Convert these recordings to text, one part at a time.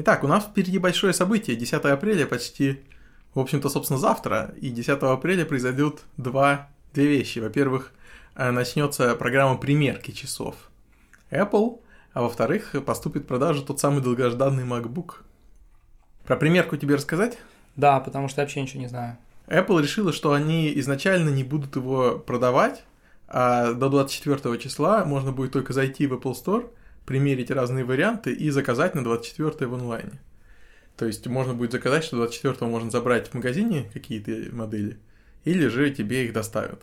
Итак, у нас впереди большое событие. 10 апреля почти, в общем-то, собственно, завтра. И 10 апреля произойдут два, две вещи. Во-первых, э, начнется программа примерки часов Apple, а во-вторых, поступит в продажу тот самый долгожданный MacBook. Про примерку тебе рассказать? Да, потому что я вообще ничего не знаю. Apple решила, что они изначально не будут его продавать, а до 24 числа можно будет только зайти в Apple Store, примерить разные варианты и заказать на 24 в онлайне. То есть можно будет заказать, что 24 можно забрать в магазине какие-то модели, или же тебе их доставят.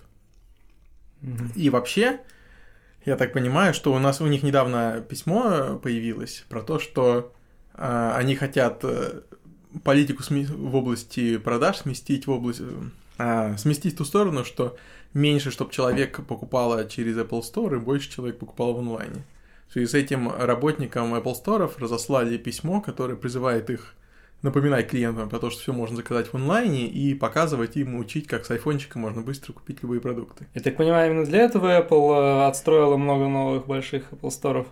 Mm-hmm. И вообще, я так понимаю, что у нас у них недавно письмо появилось про то, что э, они хотят э, политику в области продаж сместить в область э, сместить в ту сторону, что меньше, чтобы человек покупал через Apple Store, и больше человек покупал в онлайне. В связи с этим работникам Apple Store разослали письмо, которое призывает их напоминать клиентам про то, что все можно заказать в онлайне и показывать им, учить, как с айфончика можно быстро купить любые продукты. Я так понимаю, именно для этого Apple э, отстроила много новых больших Apple Store.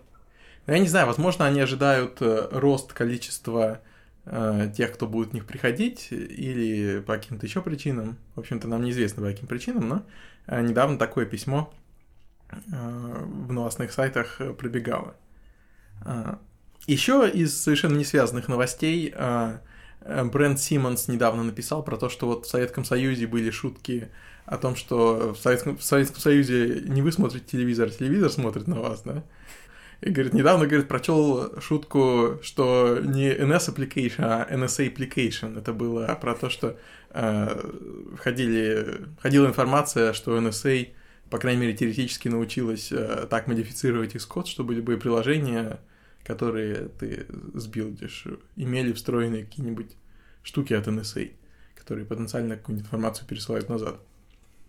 Я не знаю, возможно, они ожидают э, рост количества э, тех, кто будет в них приходить, или по каким-то еще причинам. В общем-то, нам неизвестно по каким причинам, но недавно такое письмо в новостных сайтах пробегало. Э, еще из совершенно не связанных новостей э, э, Брэнд Симмонс недавно написал про то, что вот в Советском Союзе были шутки о том, что в Советском, в Советском Союзе не вы смотрите телевизор, а телевизор смотрит на вас, да? И говорит, недавно, говорит, прочел шутку, что не NS application, а NSA application. Это было про то, что э, ходили, ходила информация, что NSA, по крайней мере, теоретически научилась э, так модифицировать Xcode, чтобы любые приложения, которые ты сбилдишь, имели встроенные какие-нибудь штуки от NSA, которые потенциально какую-нибудь информацию пересылают назад.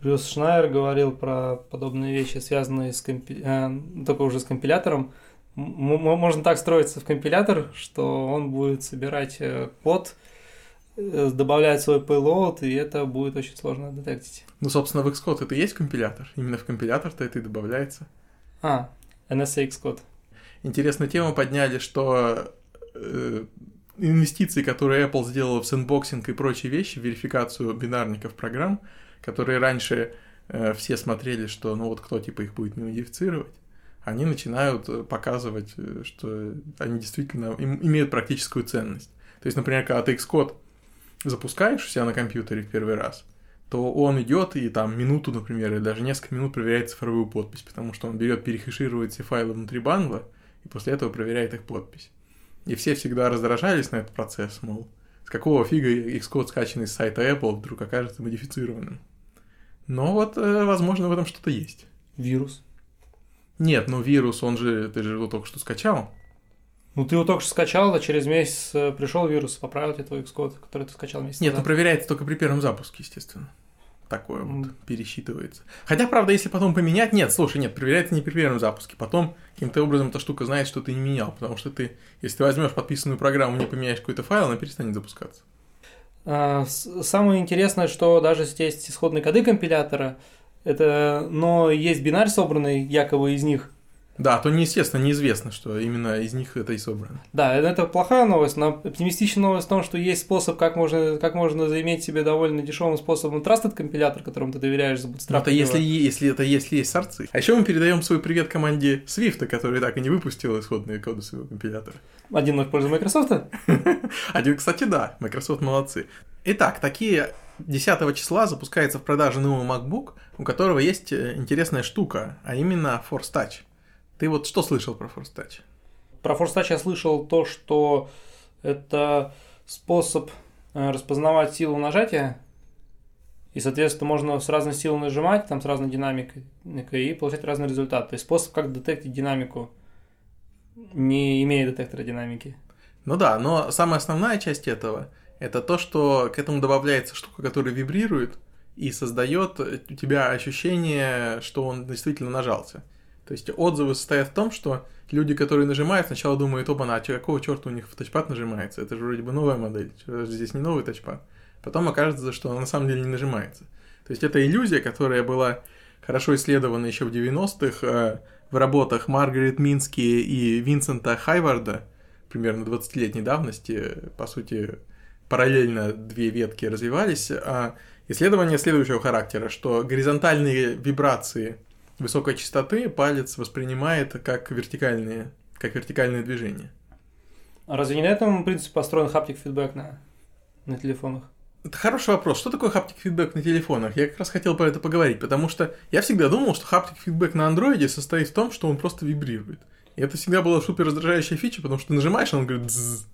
Плюс Шнайер говорил про подобные вещи, связанные с компи... э, только уже с компилятором. Можно так строиться в компилятор, что он будет собирать э, код, добавлять свой payload, и это будет очень сложно детектить. Ну, собственно, в Xcode это и есть компилятор. Именно в компилятор-то это и добавляется. А, NSA Xcode. Интересную тему подняли, что э, инвестиции, которые Apple сделала в sandboxing и прочие вещи, верификацию бинарников программ – которые раньше э, все смотрели, что ну вот кто типа их будет модифицировать, они начинают э, показывать, э, что они действительно им, имеют практическую ценность. То есть, например, когда ты Xcode запускаешь у себя на компьютере в первый раз, то он идет и там минуту, например, или даже несколько минут проверяет цифровую подпись, потому что он берет, перехеширует все файлы внутри бангла, и после этого проверяет их подпись. И все всегда раздражались на этот процесс, мол, с какого фига Xcode, скачанный с сайта Apple, вдруг окажется модифицированным. Но вот, э, возможно, в этом что-то есть. Вирус. Нет, ну вирус, он же, ты же его только что скачал. Ну ты его только что скачал, а через месяц э, пришел вирус, поправил тебе твой Xcode, который ты скачал месяц Нет, назад. ну проверяется только при первом запуске, естественно. Такое mm. вот пересчитывается. Хотя, правда, если потом поменять, нет, слушай, нет, проверяется не при первом запуске. Потом каким-то образом эта штука знает, что ты не менял, потому что ты, если ты возьмешь подписанную программу, не поменяешь какой-то файл, она перестанет запускаться. А, самое интересное, что даже если есть исходные коды компилятора, это, но есть бинарь собранный якобы из них, да, то неестественно, неизвестно, что именно из них это и собрано. Да, это плохая новость, но оптимистичная новость в том, что есть способ, как можно, как можно заиметь себе довольно дешевым способом trusted компилятор, которому ты доверяешь за bootstrap. Это если, если это если есть сорцы. А еще мы передаем свой привет команде Swift, которая так и не выпустила исходные коды своего компилятора. Один в пользу Microsoft? Один, кстати, да, Microsoft молодцы. Итак, такие 10 числа запускается в продаже новый MacBook, у которого есть э, интересная штука, а именно Force Touch. Ты вот что слышал про Force Touch? Про Force Touch я слышал то, что это способ э, распознавать силу нажатия, и, соответственно, можно с разной силой нажимать, там с разной динамикой, и получать разный результат. То есть способ, как детектить динамику, не имея детектора динамики. Ну да, но самая основная часть этого – это то, что к этому добавляется штука, которая вибрирует и создает у тебя ощущение, что он действительно нажался. То есть отзывы состоят в том, что люди, которые нажимают, сначала думают, опа, а какого черта у них в тачпад нажимается? Это же вроде бы новая модель, здесь не новый тачпад. Потом окажется, что он на самом деле не нажимается. То есть это иллюзия, которая была хорошо исследована еще в 90-х э, в работах Маргарет Мински и Винсента Хайварда, примерно 20-летней давности, по сути, параллельно две ветки развивались. А исследование следующего характера, что горизонтальные вибрации высокой частоты палец воспринимает как вертикальные, как вертикальные движения. А разве не на этом принципе построен хаптик фидбэк на, на телефонах? Это хороший вопрос. Что такое хаптик фидбэк на телефонах? Я как раз хотел про это поговорить, потому что я всегда думал, что хаптик фидбэк на андроиде состоит в том, что он просто вибрирует. И это всегда была супер раздражающая фича, потому что ты нажимаешь, он говорит «дзз».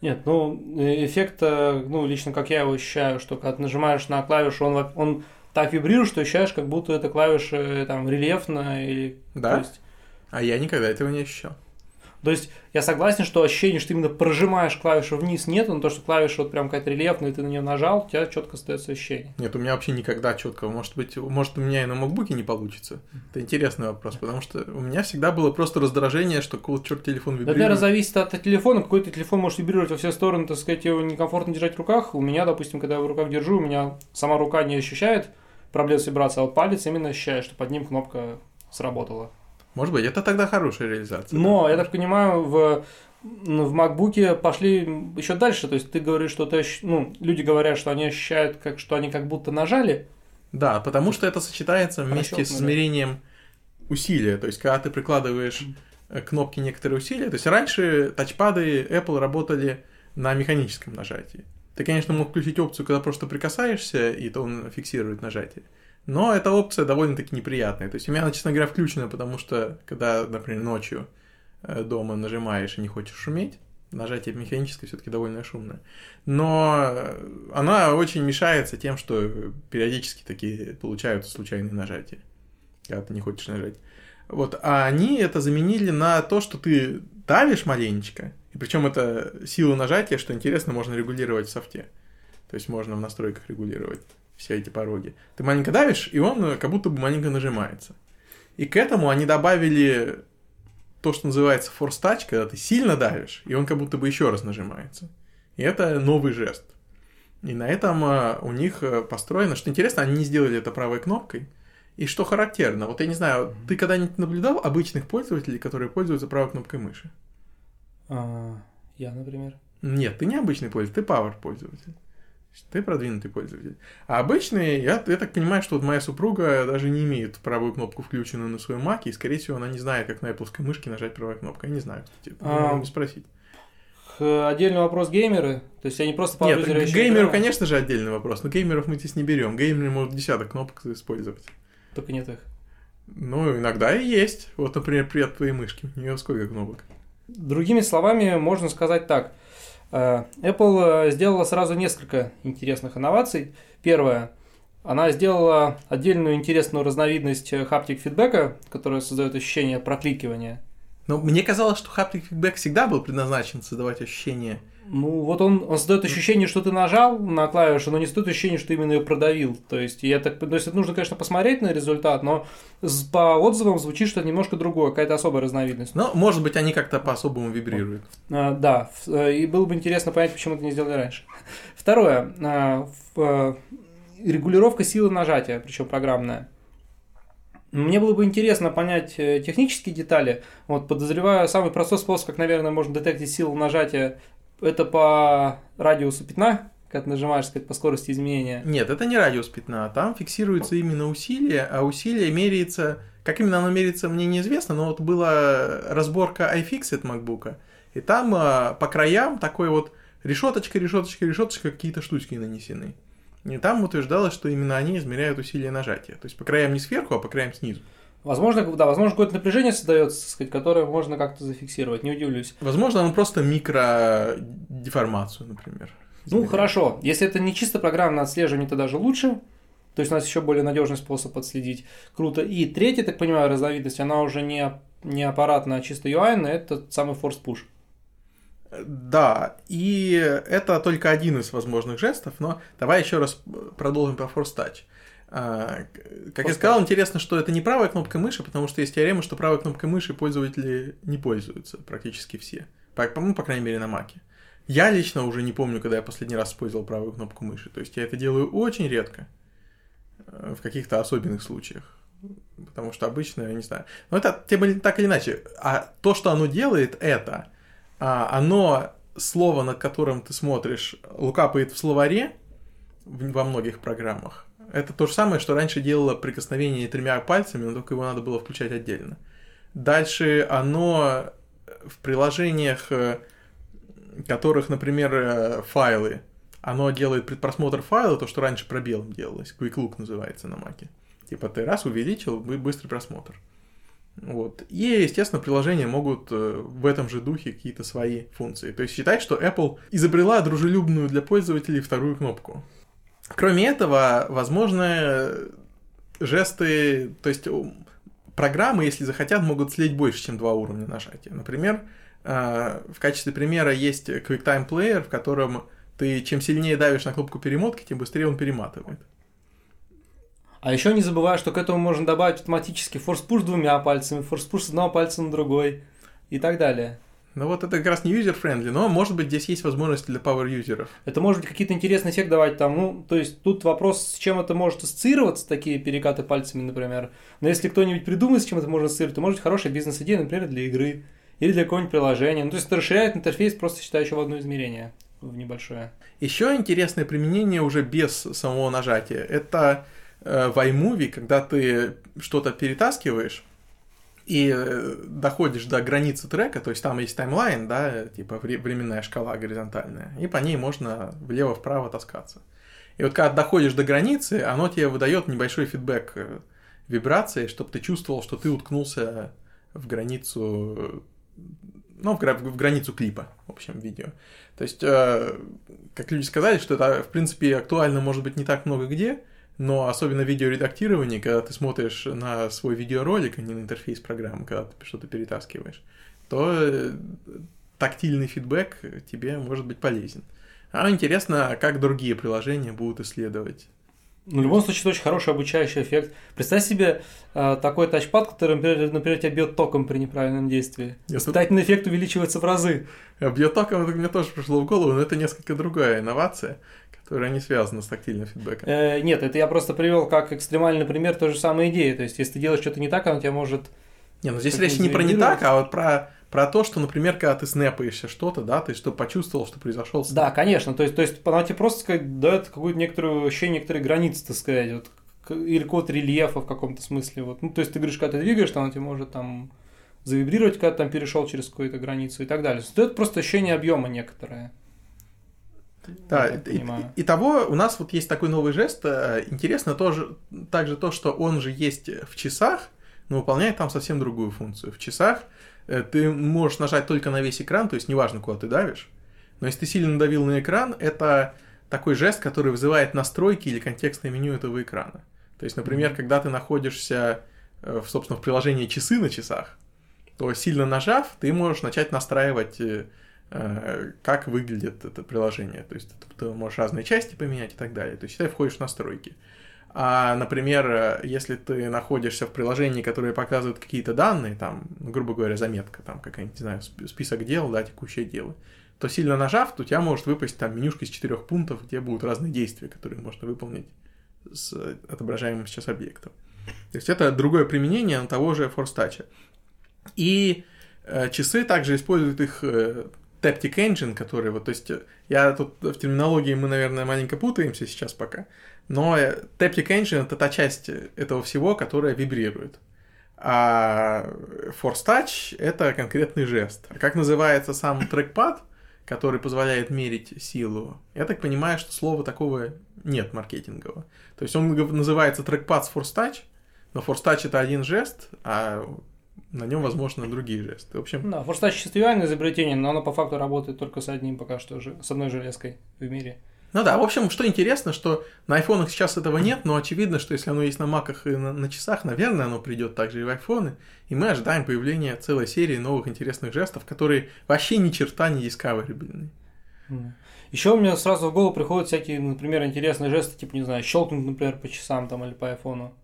Нет, ну, эффект, э, ну, лично как я его ощущаю, что когда ты нажимаешь на клавишу, он, он так вибрирует, что ощущаешь, как будто эта клавиша э, там рельефная или... Да? Есть... А я никогда этого не ощущал. То есть я согласен, что ощущение, что ты именно прожимаешь клавишу вниз, нет, но то, что клавиша вот прям какая-то рельефная, и ты на нее нажал, у тебя четко остается ощущение. Нет, у меня вообще никогда четкого. Может быть, может у меня и на макбуке не получится. Это интересный вопрос, потому что у меня всегда было просто раздражение, что какой черт телефон вибрирует. Да, это зависит от телефона. Какой-то телефон может вибрировать во все стороны, так сказать, его некомфортно держать в руках. У меня, допустим, когда я в руках держу, у меня сама рука не ощущает проблем с вибрацией, а вот палец именно ощущает, что под ним кнопка сработала. Может быть, это тогда хорошая реализация. Но, да? я так понимаю, в, ну, в MacBook пошли еще дальше. То есть ты говоришь, что ты, ну, люди говорят, что они ощущают, как, что они как будто нажали. Да, потому что это сочетается вместе с измерением усилия. То есть, когда ты прикладываешь э, кнопки некоторые усилия. То есть, раньше тачпады Apple работали на механическом нажатии. Ты, конечно, мог включить опцию, когда просто прикасаешься, и то он фиксирует нажатие. Но эта опция довольно-таки неприятная. То есть у меня честно говоря, включена, потому что, когда, например, ночью э, дома нажимаешь и не хочешь шуметь, нажатие механическое все-таки довольно шумное. Но э, она очень мешается тем, что периодически такие получаются случайные нажатия, когда ты не хочешь нажать. Вот, а они это заменили на то, что ты давишь маленечко, и причем это сила нажатия, что интересно, можно регулировать в софте. То есть можно в настройках регулировать все эти пороги. Ты маленько давишь, и он э, как будто бы маленько нажимается. И к этому они добавили то, что называется force touch, когда ты сильно давишь, и он как будто бы еще раз нажимается. И это новый жест. И на этом э, у них э, построено, что интересно, они не сделали это правой кнопкой. И что характерно, вот я не знаю, ты когда-нибудь наблюдал обычных пользователей, которые пользуются правой кнопкой мыши? А, я, например. Нет, ты не обычный пользователь, ты Power пользователь. Ты продвинутый пользователь. А обычные, я, я так понимаю, что вот моя супруга даже не имеет правую кнопку включенную на своем маке, и, скорее всего, она не знает, как на Apple мышке нажать правой кнопкой. Я не знаю, кстати. А, могу спросить. Отдельный вопрос геймеры. То есть они просто Нет, к геймеру, конечно же, отдельный вопрос, но геймеров мы здесь не берем. Геймеры могут десяток кнопок использовать. Только нет их. Ну, иногда и есть. Вот, например, привет твоей мышки. У нее сколько кнопок? Другими словами, можно сказать так. Э, Apple э, сделала сразу несколько интересных инноваций. Первое. Она сделала отдельную интересную разновидность хаптик фидбэка, которая создает ощущение прокликивания. Но мне казалось, что хаптик фидбэк всегда был предназначен создавать ощущение ну, вот он, он создает ощущение, что ты нажал на клавишу, но не создает ощущение, что ты именно ее продавил. То есть, я так, то есть, это нужно, конечно, посмотреть на результат, но по отзывам звучит, что это немножко другое, какая-то особая разновидность. Ну, может быть, они как-то по-особому вибрируют. А, да, э, и было бы интересно понять, почему это не сделали раньше. Второе. А, а, регулировка силы нажатия, причем программная. Мне было бы интересно понять э, технические детали. Вот подозреваю, самый простой способ, как, наверное, можно детектить силу нажатия это по радиусу пятна, как нажимаешь, сказать, по скорости изменения? Нет, это не радиус пятна, там фиксируется именно усилие, а усилие меряется, как именно оно меряется, мне неизвестно, но вот была разборка iFixit MacBook, и там а, по краям такой вот решеточка, решеточка, решеточка, какие-то штучки нанесены. И там утверждалось, что именно они измеряют усилие нажатия. То есть по краям не сверху, а по краям снизу. Возможно, да, возможно, какое-то напряжение создается, сказать, которое можно как-то зафиксировать, не удивлюсь. Возможно, оно просто микродеформацию, например. Ну, хорошо. Если это не чисто программное отслеживание, то даже лучше. То есть у нас еще более надежный способ отследить. Круто. И третья, так понимаю, разновидность, она уже не, не аппаратная, а чисто UI, это самый force push. Да, и это только один из возможных жестов, но давай еще раз продолжим про force touch. А, как я сказал, интересно, что это не правая кнопка мыши, потому что есть теорема, что правой кнопкой мыши пользователи не пользуются, практически все. По, ну, по крайней мере, на маке. Я лично уже не помню, когда я последний раз использовал правую кнопку мыши. То есть я это делаю очень редко, э, в каких-то особенных случаях. Потому что обычно, я не знаю. Но это тем так или иначе. А то, что оно делает, это а, оно, слово, над которым ты смотришь, лукапает в словаре во многих программах. Это то же самое, что раньше делало прикосновение тремя пальцами, но только его надо было включать отдельно. Дальше оно в приложениях, э, которых, например, э, файлы, оно делает предпросмотр файла, то, что раньше пробелом делалось, Quick Look называется на маке. Типа ты раз увеличил, быстрый просмотр. Вот. И, естественно, приложения могут э, в этом же духе какие-то свои функции. То есть считать, что Apple изобрела дружелюбную для пользователей вторую кнопку. Кроме этого, возможно, жесты, то есть программы, если захотят, могут слить больше, чем два уровня нажатия. Например, э, в качестве примера есть QuickTime Player, в котором ты чем сильнее давишь на кнопку перемотки, тем быстрее он перематывает. А еще не забывай, что к этому можно добавить автоматически force push двумя пальцами, force push с одного пальца на другой и так далее. Ну вот это как раз не user-friendly, но может быть здесь есть возможности для power- юзеров. Это может быть какие-то интересные эффекты давать там, ну, то есть тут вопрос, с чем это может ассоциироваться, такие перекаты пальцами, например. Но если кто-нибудь придумает, с чем это можно ассоциировать, то может быть хорошая бизнес-идея, например, для игры или для какого-нибудь приложения. Ну, то есть это расширяет интерфейс, просто считаю, еще в одно измерение, в небольшое. Еще интересное применение уже без самого нажатия. Это э, в iMovie, когда ты что-то перетаскиваешь, и э, доходишь до границы трека, то есть там есть таймлайн, да, типа временная шкала горизонтальная, и по ней можно влево-вправо таскаться. И вот когда доходишь до границы, оно тебе выдает небольшой фидбэк э, вибрации, чтобы ты чувствовал, что ты уткнулся в границу, ну, в, границу клипа, в общем, видео. То есть, э, как люди сказали, что это, в принципе, актуально, может быть, не так много где, но особенно в видеоредактировании, когда ты смотришь на свой видеоролик, а не на интерфейс программы, когда ты что-то перетаскиваешь, то э, тактильный фидбэк тебе может быть полезен. А интересно, как другие приложения будут исследовать ну, в любом случае, это очень хороший обучающий эффект. Представь себе э, такой тачпад, который, например, например, тебя бьет током при неправильном действии. Испытательный эффект увеличивается в разы. А бьет током, это мне тоже пришло в голову, но это несколько другая инновация которая не связана с тактильным фидбэком. Э, нет, это я просто привел как экстремальный пример той же самой идеи. То есть, если ты делаешь что-то не так, оно тебя может... Не, ну здесь речь не про не так, а вот про про то, что, например, когда ты снэпаешься что-то, да, ты что почувствовал, что произошел снэп. Да, конечно, то есть, то есть она тебе просто сказать, дает какую-то некоторую ощущение некоторые границы, так сказать, вот, или код рельефа в каком-то смысле. Вот. Ну, то есть ты говоришь, когда ты двигаешь, то она тебе может там завибрировать, когда ты там перешел через какую-то границу и так далее. Это просто ощущение объема некоторое. Да, и, и, того у нас вот есть такой новый жест. Э, интересно тоже, также то, что он же есть в часах, но выполняет там совсем другую функцию. В часах э, ты можешь нажать только на весь экран, то есть неважно, куда ты давишь. Но если ты сильно надавил на экран, это такой жест, который вызывает настройки или контекстное меню этого экрана. То есть, например, когда ты находишься, э, в, собственно, в приложении часы на часах, то сильно нажав, ты можешь начать настраивать как выглядит это приложение. То есть ты можешь разные части поменять и так далее. То есть ты входишь в настройки. А, например, если ты находишься в приложении, которое показывает какие-то данные, там, ну, грубо говоря, заметка, там какая-нибудь, не знаю, список дел, да, текущее дело, то сильно нажав, то у тебя может выпасть там менюшка из четырех пунктов, где будут разные действия, которые можно выполнить с отображаемым сейчас объектом. То есть это другое применение того же Force Touch. И э, часы также используют их э, Taptic Engine, который вот, то есть я тут в терминологии мы, наверное, маленько путаемся сейчас пока, но Taptic Engine это та часть этого всего, которая вибрирует. А Force Touch это конкретный жест. Как называется сам трекпад, который позволяет мерить силу? Я так понимаю, что слова такого нет маркетингового. То есть он называется трекпад с Force Touch, но Force Touch это один жест, а на нем, возможно, другие жесты. В общем... Да, чувствительное изобретение, но оно по факту работает только с одним пока что, с одной железкой в мире. Ну да, в общем, что интересно, что на айфонах сейчас этого нет, но очевидно, что если оно есть на маках и на, на часах, наверное, оно придет также и в айфоны, и мы ожидаем появления целой серии новых интересных жестов, которые вообще ни черта не discoverable. Еще у меня сразу в голову приходят всякие, например, интересные жесты, типа, не знаю, щелкнуть, например, по часам там или по айфону.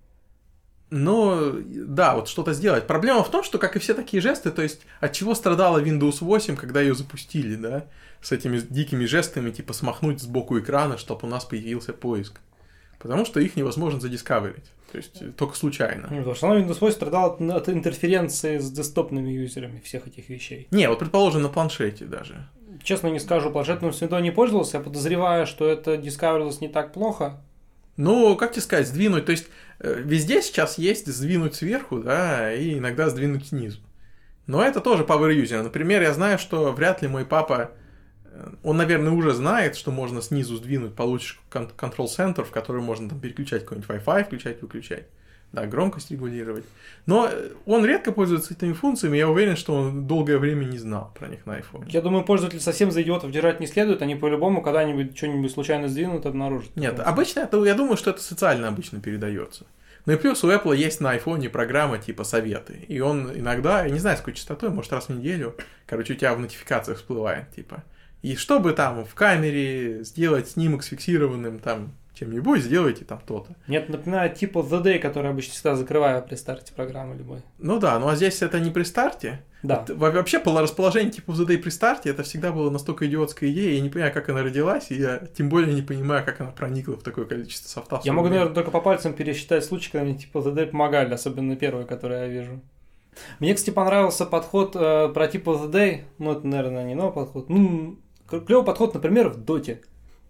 Но, да, вот что-то сделать. Проблема в том, что, как и все такие жесты, то есть, от чего страдала Windows 8, когда ее запустили, да, с этими дикими жестами, типа, смахнуть сбоку экрана, чтобы у нас появился поиск. потому что их невозможно задискаверить. То есть э, только случайно. Ну, потому что оно Windows 8 страдал от, от интерференции с десктопными юзерами всех этих вещей. Не, вот предположим на планшете даже. Честно не скажу, планшетным свинтой не пользовался, я подозреваю, что это дискаверилось не так плохо. Ну, как тебе сказать, сдвинуть, то есть э, везде сейчас есть сдвинуть сверху, да, и иногда сдвинуть снизу. Но это тоже power user. Например, я знаю, что вряд ли мой папа, э, он, наверное, уже знает, что можно снизу сдвинуть, получишь контрол-центр, в который можно там переключать какой-нибудь Wi-Fi, включать, выключать да, громкость регулировать. Но он редко пользуется этими функциями, я уверен, что он долгое время не знал про них на iPhone. Я думаю, пользователь совсем за идиотов держать не следует, они по-любому когда-нибудь что-нибудь случайно сдвинут, обнаружат. Нет, обычно это, я думаю, что это социально обычно передается. Ну и плюс у Apple есть на iPhone программа типа советы. И он иногда, я не знаю, с какой частотой, может раз в неделю, короче, у тебя в нотификациях всплывает, типа. И чтобы там в камере сделать снимок с фиксированным там чем-нибудь, сделайте там то-то. Нет, напоминает типа The Day, который обычно всегда закрываю при старте программы любой. Ну да, ну а здесь это не при старте. Да. Вот, вообще расположение типа The Day при старте, это всегда была настолько идиотская идея, я не понимаю, как она родилась, и я тем более не понимаю, как она проникла в такое количество софта. Я могу, наверное, только по пальцам пересчитать случаи, когда мне типа The Day помогали, особенно первые, которые я вижу. Мне, кстати, понравился подход э, про типа The Day, ну это, наверное, не новый подход, ну, клевый подход, например, в Доте.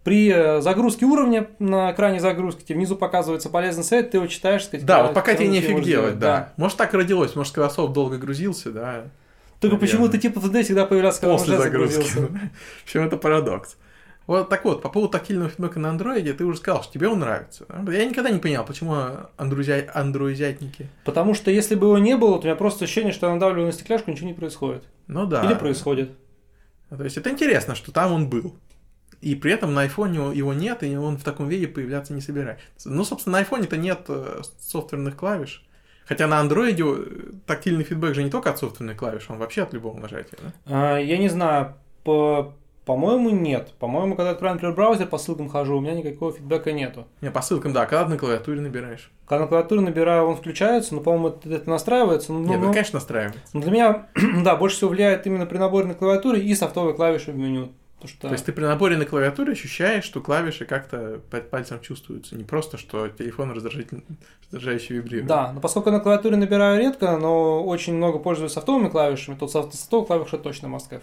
При э, загрузке уровня на экране загрузки тебе внизу показывается полезный совет, ты его читаешь, сказать, Да, вот пока тебе нефиг делать, да. да. Может так родилось, может Сквасов долго грузился, да. Только почему-то типа TD всегда появлялся, когда После он уже загрузки. В общем, это парадокс. Вот так вот, по поводу тактильного фидбэка на андроиде, ты уже сказал, что тебе он нравится. Я никогда не понял, почему андрузя... андроизятники. Потому что если бы его не было, то у меня просто ощущение, что я надавливаю на стекляшку, ничего не происходит. Ну да. Или происходит. То есть это интересно, что там он был. И при этом на iPhone его нет, и он в таком виде появляться не собирается. Ну, собственно, на iPhone-то нет э, софтверных клавиш. Хотя на андроиде э, тактильный фидбэк же не только от софтверных клавиш, он вообще от любого нажатия, да? А, я не знаю, по... По-моему, нет. По-моему, когда открываю, например, браузер, по ссылкам хожу, у меня никакого фидбэка нету. Не, по ссылкам, да. Когда на клавиатуре набираешь? Когда на клавиатуре набираю, он включается, но, по-моему, это, это настраивается. Ну, Нет, ну, конечно, настраивается. Но для меня, да, больше всего влияет именно при наборе на клавиатуре и софтовые клавиши в меню. То, что... То есть ты при наборе на клавиатуре ощущаешь, что клавиши как-то под пальцем чувствуются, не просто, что телефон раздражающе вибрирует. Да, но поскольку на клавиатуре набираю редко, но очень много пользуюсь софтовыми клавишами, то софтовые клавиши точно must.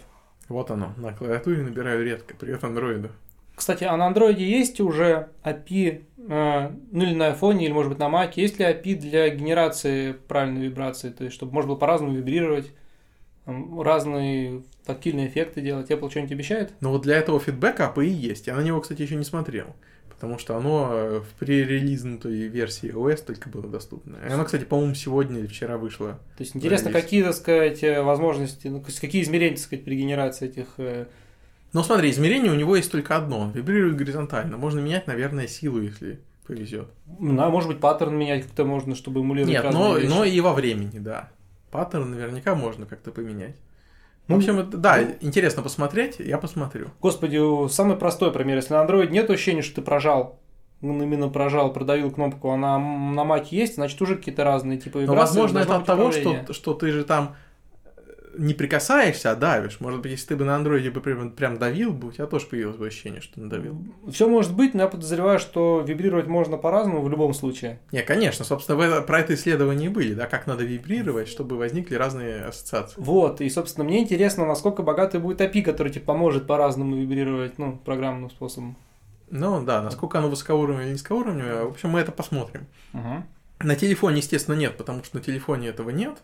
Вот оно, на клавиатуре набираю редко, привет андроиду. Кстати, а на андроиде есть уже API, э, ну или на iPhone, или может быть на Mac, есть ли API для генерации правильной вибрации, то есть чтобы можно было по-разному вибрировать? разные тактильные эффекты делать. Apple что-нибудь обещает? Ну вот для этого фидбэка API есть. Я на него, кстати, еще не смотрел. Потому что оно э, в пререлизнутой версии OS только было доступно. И оно, кстати, по-моему, сегодня или вчера вышло. То есть интересно, какие, так сказать, э, возможности, ну, какие измерения, так сказать, при генерации этих... Э, ну смотри, измерение у него есть только одно. Вибрирует горизонтально. Можно менять, наверное, силу, если повезет. Ну, а может быть, паттерн менять как-то можно, чтобы эмулировать Нет, но, но и во времени, да. Паттерн наверняка можно как-то поменять. Ну, в общем, да, интересно посмотреть, я посмотрю. Господи, самый простой пример. Если на Android нет ощущения, что ты прожал, именно прожал, продавил кнопку, а на, Mac есть, значит, уже какие-то разные типы вибрации. Но, возможно, это от того, что, что ты же там не прикасаешься, а давишь. Может быть, если ты бы на андроиде бы прям, прям давил бы, у тебя тоже появилось бы ощущение, что надавил. Все может быть, но я подозреваю, что вибрировать можно по-разному в любом случае. Не, конечно, собственно, это, про это исследования были, да, как надо вибрировать, чтобы возникли разные ассоциации. Вот, и, собственно, мне интересно, насколько богатый будет API, который тебе поможет по-разному вибрировать, ну, программным способом. Ну, да, насколько оно высокоуровневое или низкоуровневое, в общем, мы это посмотрим. Угу. На телефоне, естественно, нет, потому что на телефоне этого нет.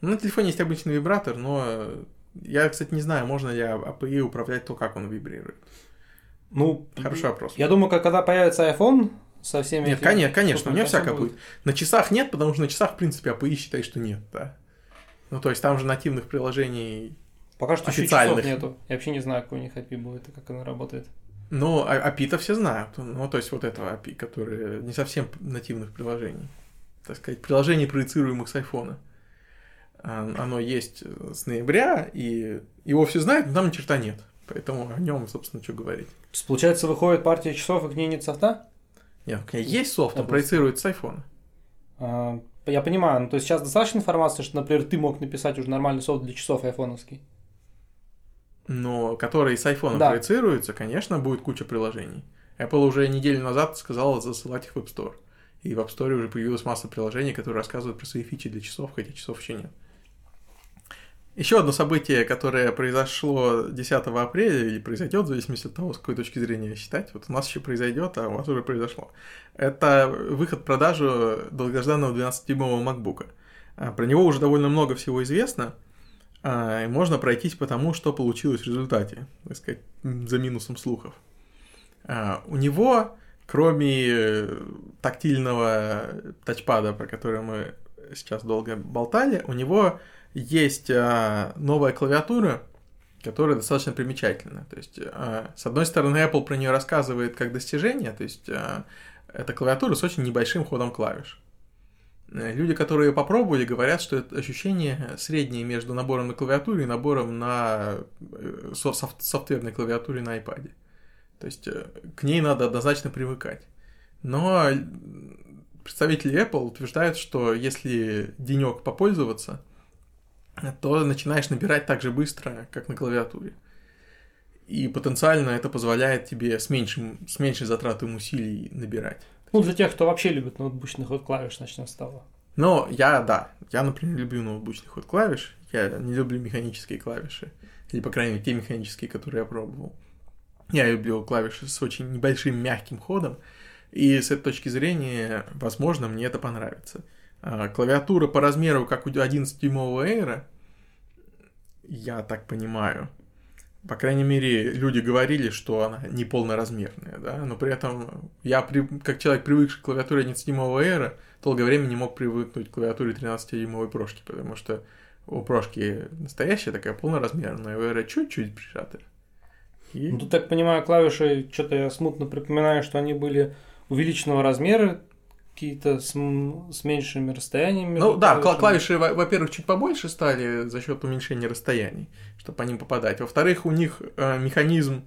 Ну, на телефоне есть обычный вибратор, но я, кстати, не знаю, можно ли API управлять то, как он вибрирует. Ну, хороший вопрос. Я думаю, когда появится iPhone со всеми... Нет, этими... конечно, конечно, у меня всякое будет. На часах нет, потому что на часах, в принципе, API считай, что нет, да. Ну, то есть там же нативных приложений Пока что официальных. нету. Я вообще не знаю, какой у них API будет и как оно работает. Ну, API-то а, все знают. Ну, то есть вот этого API, которые не совсем нативных приложений. Так сказать, приложений, проецируемых с айфона. А, оно есть с ноября, и его все знают, но там ни черта нет. Поэтому о нем, собственно, что говорить. То есть, получается, выходит партия часов, и к ней нет софта? Нет, к ней есть софт, он проецирует с айфона. А, я понимаю, ну, то есть сейчас достаточно информации, что, например, ты мог написать уже нормальный софт для часов айфоновский? Но который с айфона да. проецируется, конечно, будет куча приложений. Apple уже неделю назад сказала засылать их в App Store. И в App Store уже появилась масса приложений, которые рассказывают про свои фичи для часов, хотя часов еще нет. Еще одно событие, которое произошло 10 апреля или произойдет, в зависимости от того, с какой точки зрения считать. Вот у нас еще произойдет, а у вас уже произошло. Это выход в продажу долгожданного 12-дюймового MacBook. А, про него уже довольно много всего известно, а, и можно пройтись по тому, что получилось в результате, так сказать, за минусом слухов. А, у него, кроме тактильного тачпада, про который мы сейчас долго болтали, у него есть а, новая клавиатура, которая достаточно примечательна. То есть, а, с одной стороны, Apple про нее рассказывает как достижение, то есть, а, это клавиатура с очень небольшим ходом клавиш. Э, люди, которые ее попробовали, говорят, что это ощущение среднее между набором на клавиатуре и набором на э, софтверной клавиатуре на iPad. То есть э, к ней надо однозначно привыкать. Но представители Apple утверждают, что если денек попользоваться, то начинаешь набирать так же быстро, как на клавиатуре. И потенциально это позволяет тебе с, меньшим, с меньшей затратой усилий набирать. Ну, для тех, кто вообще любит ноутбучный ход клавиш, начнем с того. Ну, я, да, я, например, люблю ноутбучный ход клавиш, я не люблю механические клавиши, или, по крайней мере, те механические, которые я пробовал. Я люблю клавиши с очень небольшим мягким ходом, и с этой точки зрения, возможно, мне это понравится. А, клавиатура по размеру, как у 11-дюймового Air, я так понимаю. По крайней мере, люди говорили, что она не полноразмерная, да, но при этом я, как человек, привыкший к клавиатуре 11-дюймового Air, долгое время не мог привыкнуть к клавиатуре 13-дюймовой прошки, потому что у прошки настоящая такая полноразмерная, у Air чуть-чуть прижатая. И... Ну, тут, так понимаю, клавиши, что-то я смутно припоминаю, что они были увеличенного размера, какие-то с, с меньшими расстояниями. Ну да, клавишами. клавиши, во-первых, чуть побольше стали за счет уменьшения расстояний, чтобы по ним попадать. Во-вторых, у них э, механизм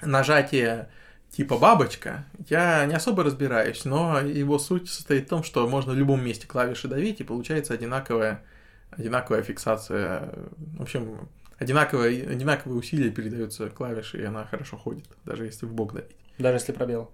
нажатия типа бабочка. Я не особо разбираюсь, но его суть состоит в том, что можно в любом месте клавиши давить, и получается одинаковая, одинаковая фиксация. В общем, одинаковые, одинаковые усилия передаются клавиши, и она хорошо ходит, даже если в бок давить. Даже если пробел.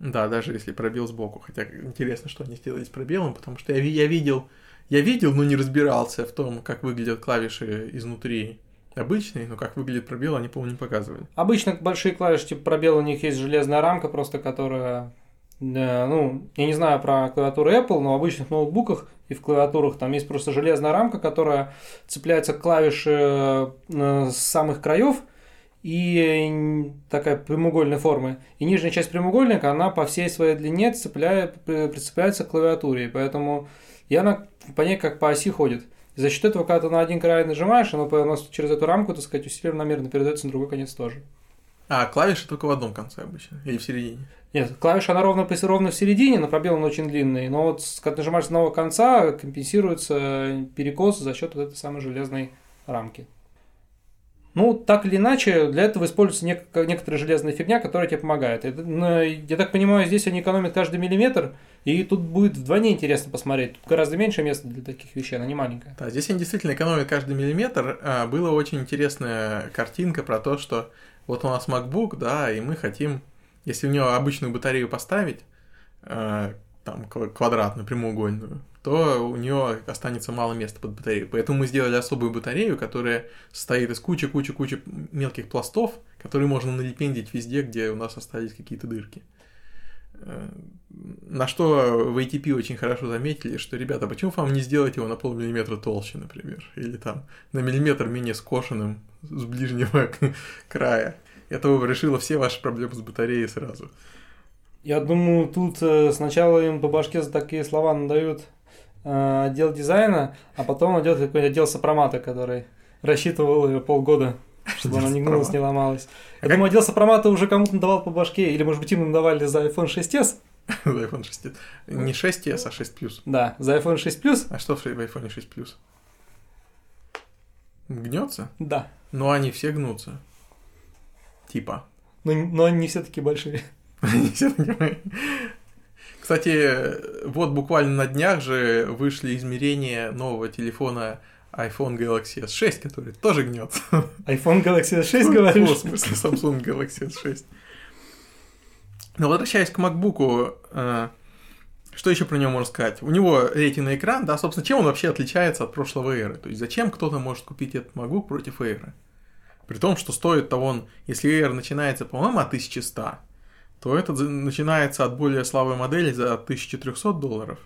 Да, даже если пробел сбоку. Хотя интересно, что они сделали с пробелом, потому что я, я видел, я видел, но не разбирался в том, как выглядят клавиши изнутри обычные, но как выглядит пробел, они, по-моему, не показывали. Обычно большие клавиши, типа пробел, у них есть железная рамка, просто которая ну, я не знаю про клавиатуру Apple, но в обычных ноутбуках и в клавиатурах там есть просто железная рамка, которая цепляется к клавише э, с самых краев, и такая прямоугольной формы. И нижняя часть прямоугольника, она по всей своей длине цепляет, прицепляется к клавиатуре. Поэтому и она по ней как по оси ходит. И за счет этого, когда ты на один край нажимаешь, оно, оно через эту рамку, так сказать, усилие равномерно передается на другой конец тоже. А, клавиша только в одном конце обычно, или в середине? Нет, клавиша она ровно, ровно в середине, но пробел он очень длинный. Но вот когда нажимаешь с одного конца, компенсируется перекос за счет вот этой самой железной рамки. Ну, так или иначе, для этого используется нек- некоторая железная фигня, которая тебе помогает. Я так понимаю, здесь они экономят каждый миллиметр, и тут будет вдвойне интересно посмотреть. Тут гораздо меньше места для таких вещей, она не маленькая. Да, здесь они действительно экономят каждый миллиметр. А, была очень интересная картинка про то, что вот у нас MacBook, да, и мы хотим, если в него обычную батарею поставить, а, там квадратную, прямоугольную, то у нее останется мало места под батарею. Поэтому мы сделали особую батарею, которая состоит из кучи-кучи-кучи мелких пластов, которые можно налепендить везде, где у нас остались какие-то дырки. Э, на что в ATP очень хорошо заметили, что, ребята, почему вам не сделать его на полмиллиметра толще, например, или там на миллиметр менее скошенным с ближнего края. Это решило все ваши проблемы с батареей сразу. Я думаю, тут э, сначала им по башке за такие слова надают э, отдел дизайна, а потом идет какой-нибудь отдел сопромата, который рассчитывал ее полгода, чтобы она не гнулась, не ломалась. Я думаю, отдел сопромата уже кому-то надавал по башке, или, может быть, им надавали за iPhone 6s. За iPhone 6 Не 6s, а 6 Plus. Да, за iPhone 6 Plus. А что в iPhone 6 Plus? Гнется? Да. Но они все гнутся. Типа. Но, но они не все такие большие. Кстати, вот буквально на днях же вышли измерения нового телефона iPhone Galaxy S6, который тоже гнется. iPhone Galaxy S6, говоришь? В смысле, Samsung Galaxy S6. Но возвращаясь к MacBook, э, что еще про него можно сказать? У него рейтинг экран, да, собственно, чем он вообще отличается от прошлого Air? То есть зачем кто-то может купить этот MacBook против Air? При том, что стоит-то он, если Air начинается, по-моему, от 1100, то этот начинается от более слабой модели за 1300 долларов.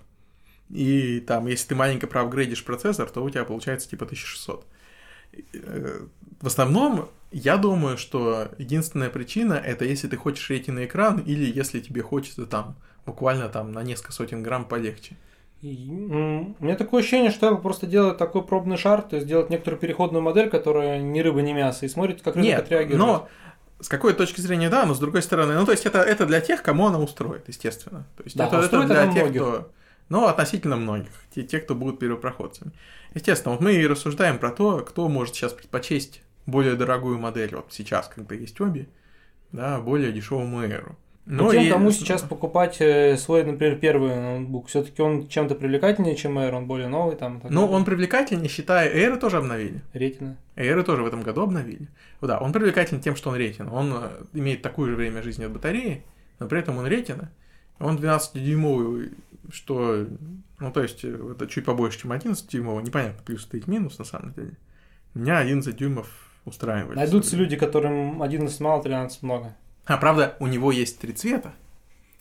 И там, если ты маленько проапгрейдишь процессор, то у тебя получается типа 1600. Э, в основном, я думаю, что единственная причина это если ты хочешь рейтинг экран или если тебе хочется там буквально там на несколько сотен грамм полегче. И, у меня такое ощущение, что Apple просто делает такой пробный шар, то есть делает некоторую переходную модель, которая ни рыба, ни мясо, и смотрит, как рынок Нет, отреагирует. но с какой точки зрения, да, но с другой стороны, ну, то есть это, это для тех, кому она устроит, естественно. То есть Да, это, это устроит для тех, многих. кто... Ну, относительно многих. Те, те, кто будут первопроходцами. Естественно, вот мы и рассуждаем про то, кто может сейчас предпочесть более дорогую модель, вот сейчас, когда есть обе, да, более дешевому Air. Но Ну тем, и- кому сейчас покупать э, свой, например, первый ноутбук, все-таки он чем-то привлекательнее, чем Air, он более новый там. так Ну, он привлекательнее, считая, Air тоже обновили. Ретина. Air тоже в этом году обновили. Вот Да, он привлекателен тем, что он ретина. Он э, имеет такое же время жизни от батареи, но при этом он ретина. Он 12-дюймовый, что, ну, то есть, э, это чуть побольше, чем 11-дюймовый. Непонятно, плюс стоит минус, на самом деле. Меня 11 дюймов устраивает. Найдутся люди, которым 11 мало, 13 много. А, правда, у него есть три цвета.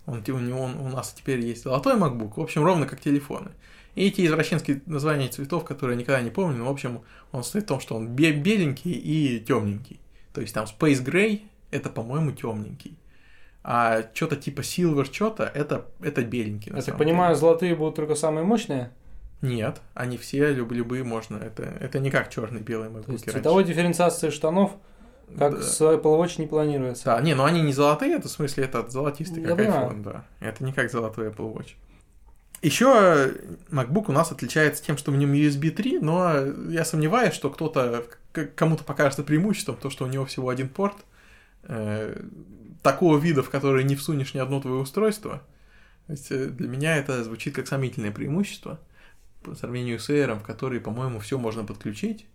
Он, у, него, он- у нас теперь есть золотой MacBook, в общем, ровно как телефоны. И эти извращенские названия цветов, которые я никогда не помню, но, в общем, он состоит в том, что он бе- беленький и темненький. То есть там Space Gray это, по-моему, темненький. А что-то типа Silver что-то это, это беленький. Я так понимаю, золотые будут только самые мощные. деле. Нет, они все люб- любые можно. Это, это не как черный белый То есть MacBook. цветовой дифференциации штанов, как Да. с Apple Watch, не планируется. Да, не, ну они не золотые, это в смысле это золотистый, как понимаю. iPhone, да. Это не как золотой Apple Watch. Еще MacBook у нас отличается тем, что в нем USB 3, но я сомневаюсь, что кто-то кому-то покажется преимуществом то, что у него всего один порт э, такого вида, в который не всунешь ни одно твое устройство. То есть, э, для меня это звучит как сомнительное преимущество по сравнению с Air, в который, по-моему, все можно подключить.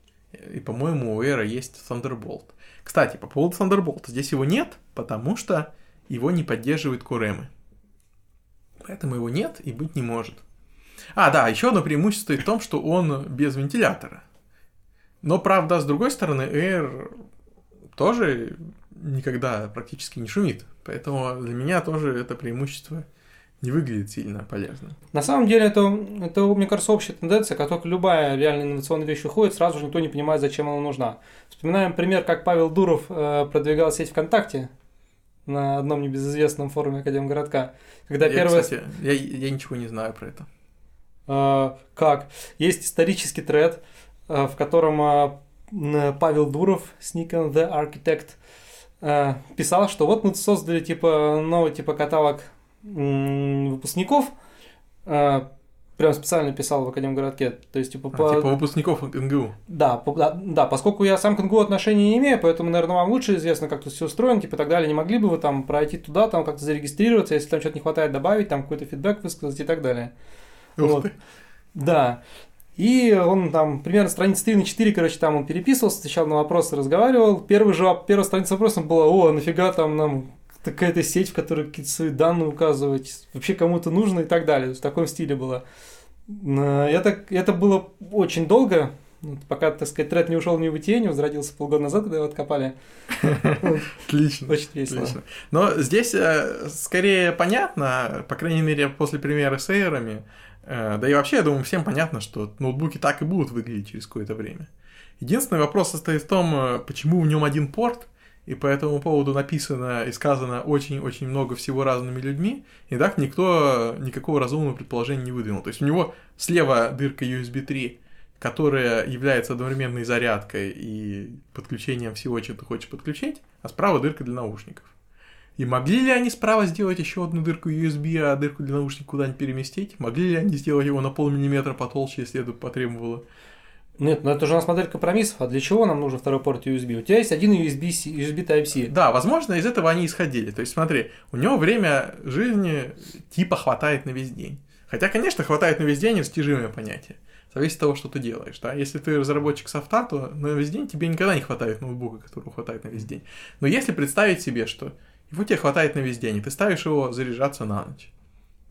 И, по-моему, у Air есть Thunderbolt. Кстати, по поводу Thunderbolt. Здесь его нет, потому что его не поддерживает QRM. Поэтому его нет и быть не может. А, да, еще одно преимущество в том, что он без вентилятора. Но, правда, с другой стороны, Air тоже никогда практически не шумит. Поэтому для меня тоже это преимущество не выглядит сильно полезным. На самом деле, это, это, мне кажется, общая тенденция, как только любая реально инновационная вещь выходит, сразу же никто не понимает, зачем она нужна. Вспоминаем пример, как Павел Дуров э, продвигал сеть ВКонтакте на одном небезызвестном форуме Академгородка. Когда я, первое... кстати, я, я ничего не знаю про это. Э, как? Есть исторический тред, э, в котором э, Павел Дуров с ником The Architect э, писал, что вот мы создали типа новый типа каталог выпускников. э, Прям специально писал в Академгородке. То есть, типа, А, по- Типа выпускников НГУ. да, по- да, да, поскольку я сам к НГУ отношения не имею, поэтому, наверное, вам лучше известно, как тут все устроено, типа, и так далее. Не могли бы вы там пройти туда, там как-то зарегистрироваться, если там что-то не хватает, добавить, там какой-то фидбэк высказать и так далее. Ух Вот. ты. Да. И он там примерно страницы 3 на 4, короче, там он переписывался, отвечал на вопросы, разговаривал. Первый же, первая страница вопроса была, о, нафига там нам какая-то сеть, в которой какие-то свои данные указывать, вообще кому-то нужно и так далее. В таком стиле было. Я так, это было очень долго, пока, так сказать, тред не ушел ни в не возродился полгода назад, когда его откопали. Отлично. Очень весело. Но здесь э, скорее понятно, по крайней мере, после примера с эйрами, э, да и вообще, я думаю, всем понятно, что ноутбуки так и будут выглядеть через какое-то время. Единственный вопрос состоит в том, э, почему в нем один порт, и по этому поводу написано и сказано очень-очень много всего разными людьми, и так никто никакого разумного предположения не выдвинул. То есть у него слева дырка USB 3, которая является одновременной зарядкой и подключением всего, что ты хочешь подключить, а справа дырка для наушников. И могли ли они справа сделать еще одну дырку USB, а дырку для наушников куда-нибудь переместить? Могли ли они сделать его на полмиллиметра потолще, если это потребовало? Нет, ну это же у нас модель компромиссов. А для чего нам нужен второй порт USB? У тебя есть один USB, USB Type-C. Да, возможно, из этого они исходили. То есть, смотри, у него время жизни типа хватает на весь день. Хотя, конечно, хватает на весь день растяжимое понятие. Зависит от того, что ты делаешь. Да? Если ты разработчик софта, то на весь день тебе никогда не хватает ноутбука, которого хватает на весь день. Но если представить себе, что Его тебе хватает на весь день, и ты ставишь его заряжаться на ночь.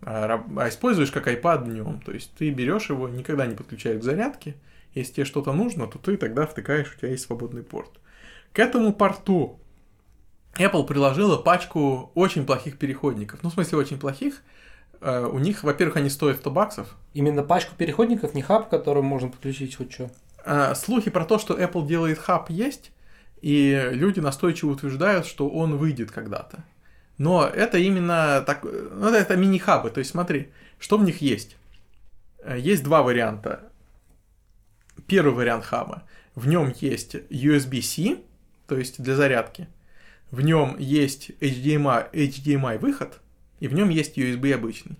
А, а используешь как iPad днем. То есть ты берешь его, никогда не подключаешь к зарядке. Если тебе что-то нужно, то ты тогда втыкаешь, у тебя есть свободный порт. К этому порту Apple приложила пачку очень плохих переходников. Ну, в смысле, очень плохих. Uh, у них, во-первых, они стоят 100 баксов. Именно пачку переходников, не хаб, к которому можно подключить хоть что. Uh, слухи про то, что Apple делает хаб, есть, и люди настойчиво утверждают, что он выйдет когда-то. Но это именно так, ну, это мини-хабы, то есть смотри, что в них есть. Э, есть два варианта. Первый вариант хаба. В нем есть USB-C, то есть для зарядки. В нем есть HDMI, HDMI выход, и в нем есть USB обычный.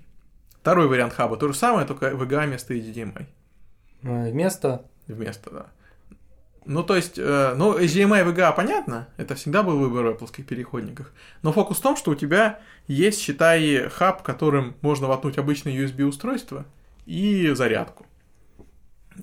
Второй вариант хаба то же самое, только VGA вместо HDMI. Э, вместо? Вместо, да. Ну, то есть, э, ну, HDMI и VGA понятно, это всегда был выбор в Apple переходниках. Но фокус в том, что у тебя есть, считай, хаб, которым можно воткнуть обычное USB-устройство и зарядку.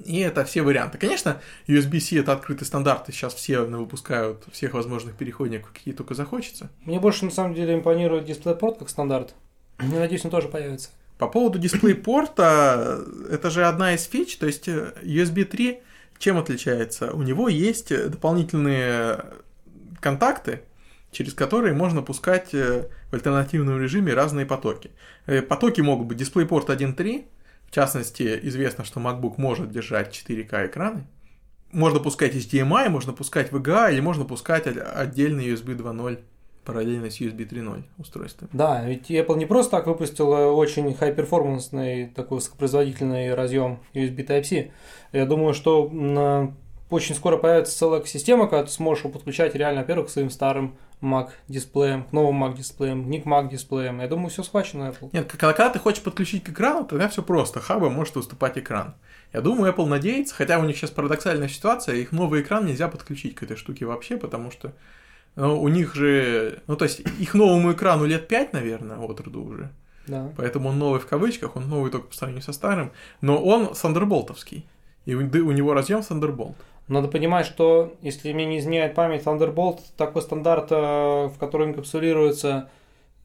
И это все варианты. Конечно, USB-C это открытый стандарт, и сейчас все выпускают всех возможных переходников, какие только захочется. Мне больше, на самом деле, импонирует DisplayPort как стандарт. Я надеюсь, он тоже появится. По поводу DisplayPort, это же одна из фич, то есть USB 3 чем отличается? У него есть дополнительные контакты, через которые можно пускать э, в альтернативном режиме разные потоки. Э, потоки могут быть DisplayPort 1.3, в частности, известно, что MacBook может держать 4К экраны. Можно пускать HDMI, можно пускать VGA или можно пускать отдельный USB 2.0 параллельно с USB 3.0 устройством. Да, ведь Apple не просто так выпустила очень high-перформансный, такой высокопроизводительный разъем USB Type-C. Я думаю, что на... очень скоро появится целая система, когда ты сможешь его подключать реально, во-первых, к своим старым Mac дисплеям, к новым Mac дисплеям, не к Mac дисплеям. Я думаю, все схвачено Apple. Нет, когда, ты хочешь подключить к экрану, тогда все просто. Хаба может выступать экран. Я думаю, Apple надеется, хотя у них сейчас парадоксальная ситуация, их новый экран нельзя подключить к этой штуке вообще, потому что ну, у них же, ну, то есть, их новому экрану лет 5, наверное, от роду уже. Да. Поэтому он новый в кавычках, он новый только по сравнению со старым, но он сандерболтовский. И у него разъем Thunderbolt. Надо понимать, что, если мне не изменяет память, Thunderbolt такой стандарт, э, в который инкапсулируется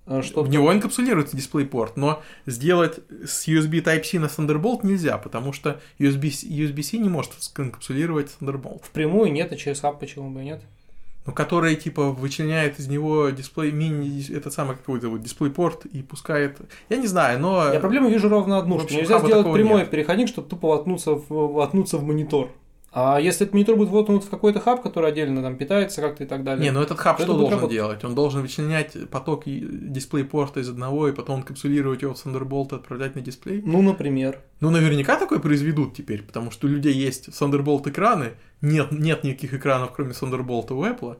э, что В него инкапсулируется DisplayPort, но сделать с USB Type-C на Thunderbolt нельзя, потому что USB, USB-C не может инкапсулировать Thunderbolt. Впрямую нет, а через хаб почему бы нет? ну, который, типа, вычленяет из него дисплей, мини, этот самый какой-то вот дисплей-порт и пускает... Я не знаю, но... Я проблему вижу ровно одну, что нельзя сделать прямой нет. переходник, чтобы тупо воткнуться в, воткнуться в монитор. А если этот монитор будет воткнут в какой-то хаб, который отдельно там питается как-то и так далее. Не, ну этот хаб что должен работать? делать? Он должен вычленять поток дисплей-порта из одного, и потом капсулировать его в Thunderbolt и отправлять на дисплей? Ну, например. Ну, наверняка такое произведут теперь, потому что у людей есть Thunderbolt экраны, нет, нет никаких экранов, кроме Thunderbolt у Apple,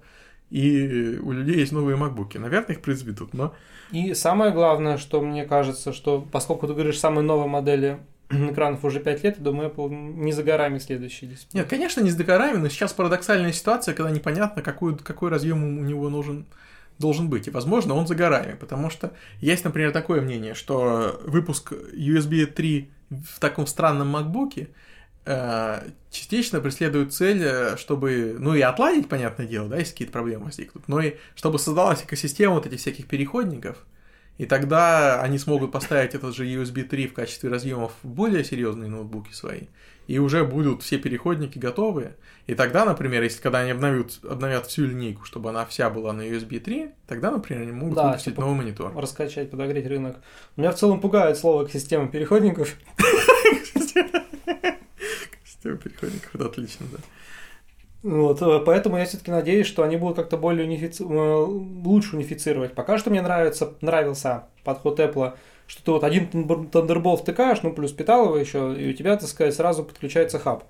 и у людей есть новые MacBook. Наверное, их произведут, но... И самое главное, что мне кажется, что поскольку ты говоришь самые новые модели экранов уже 5 лет, я думаю, Apple не за горами следующий дисплей. Нет, конечно, не за горами, но сейчас парадоксальная ситуация, когда непонятно, какой, какой разъем у него нужен должен быть. И, возможно, он за горами, потому что есть, например, такое мнение, что выпуск USB 3 в таком странном MacBook э, частично преследует цель, э, чтобы, ну и отладить, понятное дело, да, если какие-то проблемы возникнут, но и чтобы создалась экосистема вот этих всяких переходников, и тогда они смогут поставить этот же USB 3 в качестве разъемов в более серьезные ноутбуки свои. И уже будут все переходники готовые. И тогда, например, если когда они обновят, обновят всю линейку, чтобы она вся была на USB 3, тогда, например, они могут да, выпустить новый монитор. Раскачать, подогреть рынок. Меня в целом пугает слово система переходников. Система переходников, это отлично, да. Вот, э, поэтому я все-таки надеюсь, что они будут как-то более унифици... Э, лучше унифицировать. Пока что мне нравится, нравился подход Apple, что ты вот один Thunderbolt втыкаешь, ну плюс питалово еще, и у тебя, так сказать, сразу подключается хаб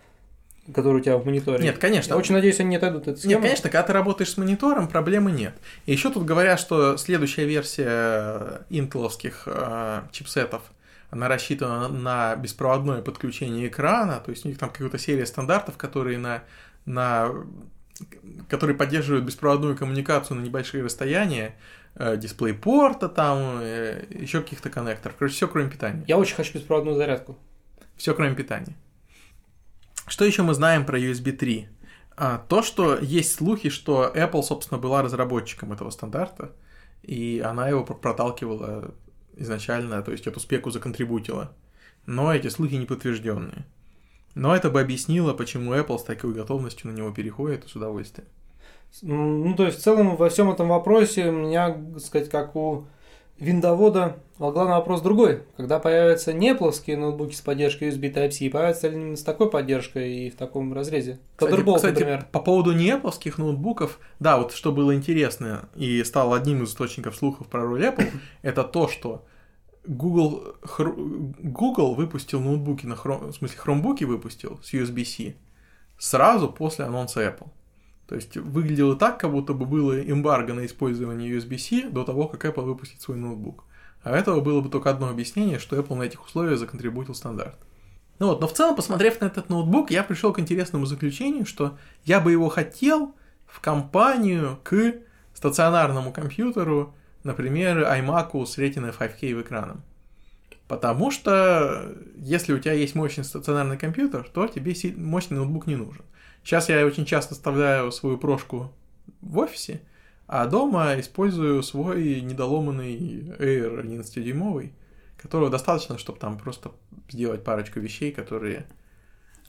который у тебя в мониторе. Нет, конечно. Я очень надеюсь, они не отойдут от Нет, конечно, когда ты работаешь с монитором, проблемы нет. И еще тут говорят, что следующая версия интеловских э, чипсетов, она рассчитана на беспроводное подключение экрана, то есть у них там какая-то серия стандартов, которые на на которые поддерживают беспроводную коммуникацию на небольшие расстояния, э, дисплей порта там, э, еще каких-то коннекторов. Короче, все кроме питания. Я очень хочу беспроводную зарядку. Все кроме питания. Что еще мы знаем про USB 3? А, то, что есть слухи, что Apple, собственно, была разработчиком этого стандарта, и она его проталкивала изначально, то есть эту спеку законтрибутила. Но эти слухи не подтвержденные. Но это бы объяснило, почему Apple с такой готовностью на него переходит с удовольствием. Ну, то есть, в целом, во всем этом вопросе у меня, так сказать, как у виндовода, главный вопрос другой. Когда появятся не плоские ноутбуки с поддержкой USB Type-C, появятся ли с такой поддержкой и в таком разрезе? Кстати, кстати например. по поводу не Apple ноутбуков, да, вот что было интересно и стало одним из источников слухов про роль Apple, это то, что Google, Google выпустил ноутбуки на Chrome, в смысле, хромбуки выпустил с USB-C сразу после анонса Apple. То есть выглядело так, как будто бы было эмбарго на использование USB-C до того, как Apple выпустит свой ноутбук. А этого было бы только одно объяснение, что Apple на этих условиях законтрибутил стандарт. Ну вот, но в целом, посмотрев на этот ноутбук, я пришел к интересному заключению, что я бы его хотел в компанию к стационарному компьютеру, например, iMac с Retina 5K в экраном. Потому что если у тебя есть мощный стационарный компьютер, то тебе мощный ноутбук не нужен. Сейчас я очень часто оставляю свою прошку в офисе, а дома использую свой недоломанный Air 11-дюймовый, которого достаточно, чтобы там просто сделать парочку вещей, которые...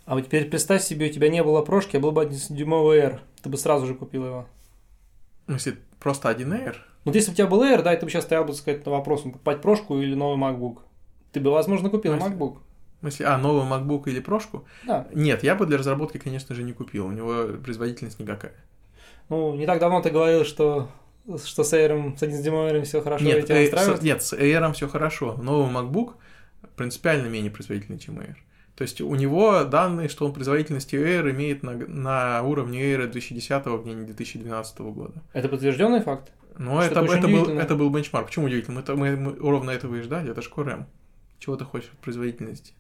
А вот теперь представь себе, у тебя не было прошки, а был бы 11-дюймовый Air. Ты бы сразу же купил его. Ну, если просто один Air? Вот если бы у тебя был Air, да, и ты бы сейчас стоял бы, сказать, на вопрос, покупать прошку или новый MacBook. Ты бы, возможно, купил ну, MacBook. В смысле, а, новый MacBook или прошку? Да. Нет, я бы для разработки, конечно же, не купил. У него производительность никакая. Ну, не так давно ты говорил, что что с Air, с 11 дюймовым все хорошо, нет, тебя устраивает? С, нет, с Air все хорошо. Новый MacBook принципиально менее производительный, чем Air. То есть у него данные, что он производительностью Air имеет на, на уровне Air 2010 в день 2012 года. Это подтвержденный факт? Ну, это, это, это, был, это был бенчмарк. Почему удивительно? Это, мы, мы ровно этого и ждали, это же. Чего ты хочешь от производительности?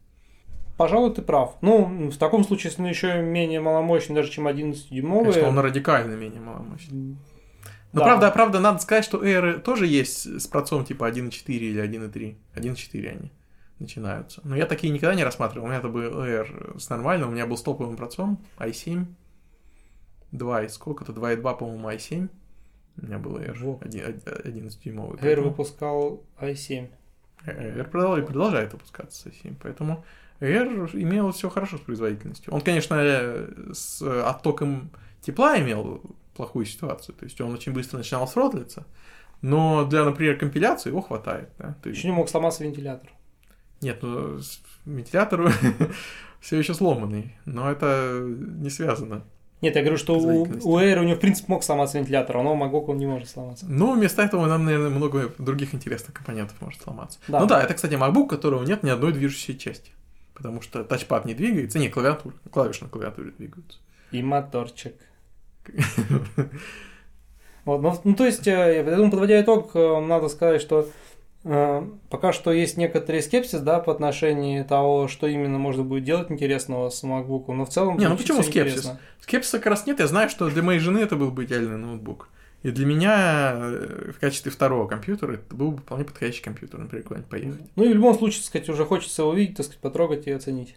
Пожалуй, ты прав. Ну, в таком случае, если он еще менее маломощный, даже чем 11-дюймовый... Конечно, он радикально менее маломощный. Но да. правда, правда, надо сказать, что Air тоже есть с процом типа 1.4 или 1.3. 1.4 они начинаются. Но я такие никогда не рассматривал. У меня это был Air с нормальным, у меня был с топовым процом i7. 2 и сколько-то, 2.2, по-моему, i7. У меня был Air 11-дюймовый. Air выпускал i7. Air продолжает, продолжает выпускаться с i7, поэтому Air имел все хорошо с производительностью. Он, конечно, с оттоком тепла имел плохую ситуацию, то есть он очень быстро начинал сротлиться, но для, например, компиляции его хватает. Да? Есть... Еще не мог сломаться вентилятор. Нет, ну вентилятор все еще сломанный, но это не связано. Нет, я говорю, что у, у Air у него, в принципе, мог сломаться вентилятор, а у MacBook он не может сломаться. Ну, вместо этого нам, наверное, много других интересных компонентов может сломаться. Да. Ну да, это, кстати, MacBook, у которого нет ни одной движущей части. Потому что тачпад не двигается, не, клавиатура, клавиши на клавиатуре двигаются. И моторчик. Вот, ну, то есть, э, я думаю, подводя итог, э, надо сказать, что пока что есть некоторый скепсис, да, по отношению того, что именно можно будет делать интересного с MacBook, но в целом... Не, ну почему скепсис? Интересно. Скепсиса как раз нет, я знаю, что для моей жены это был бы идеальный ноутбук. И для меня в качестве второго компьютера это был бы вполне подходящий компьютер, например, куда-нибудь поехать. Ну и в любом случае, так сказать, уже хочется его увидеть, так сказать, потрогать и оценить.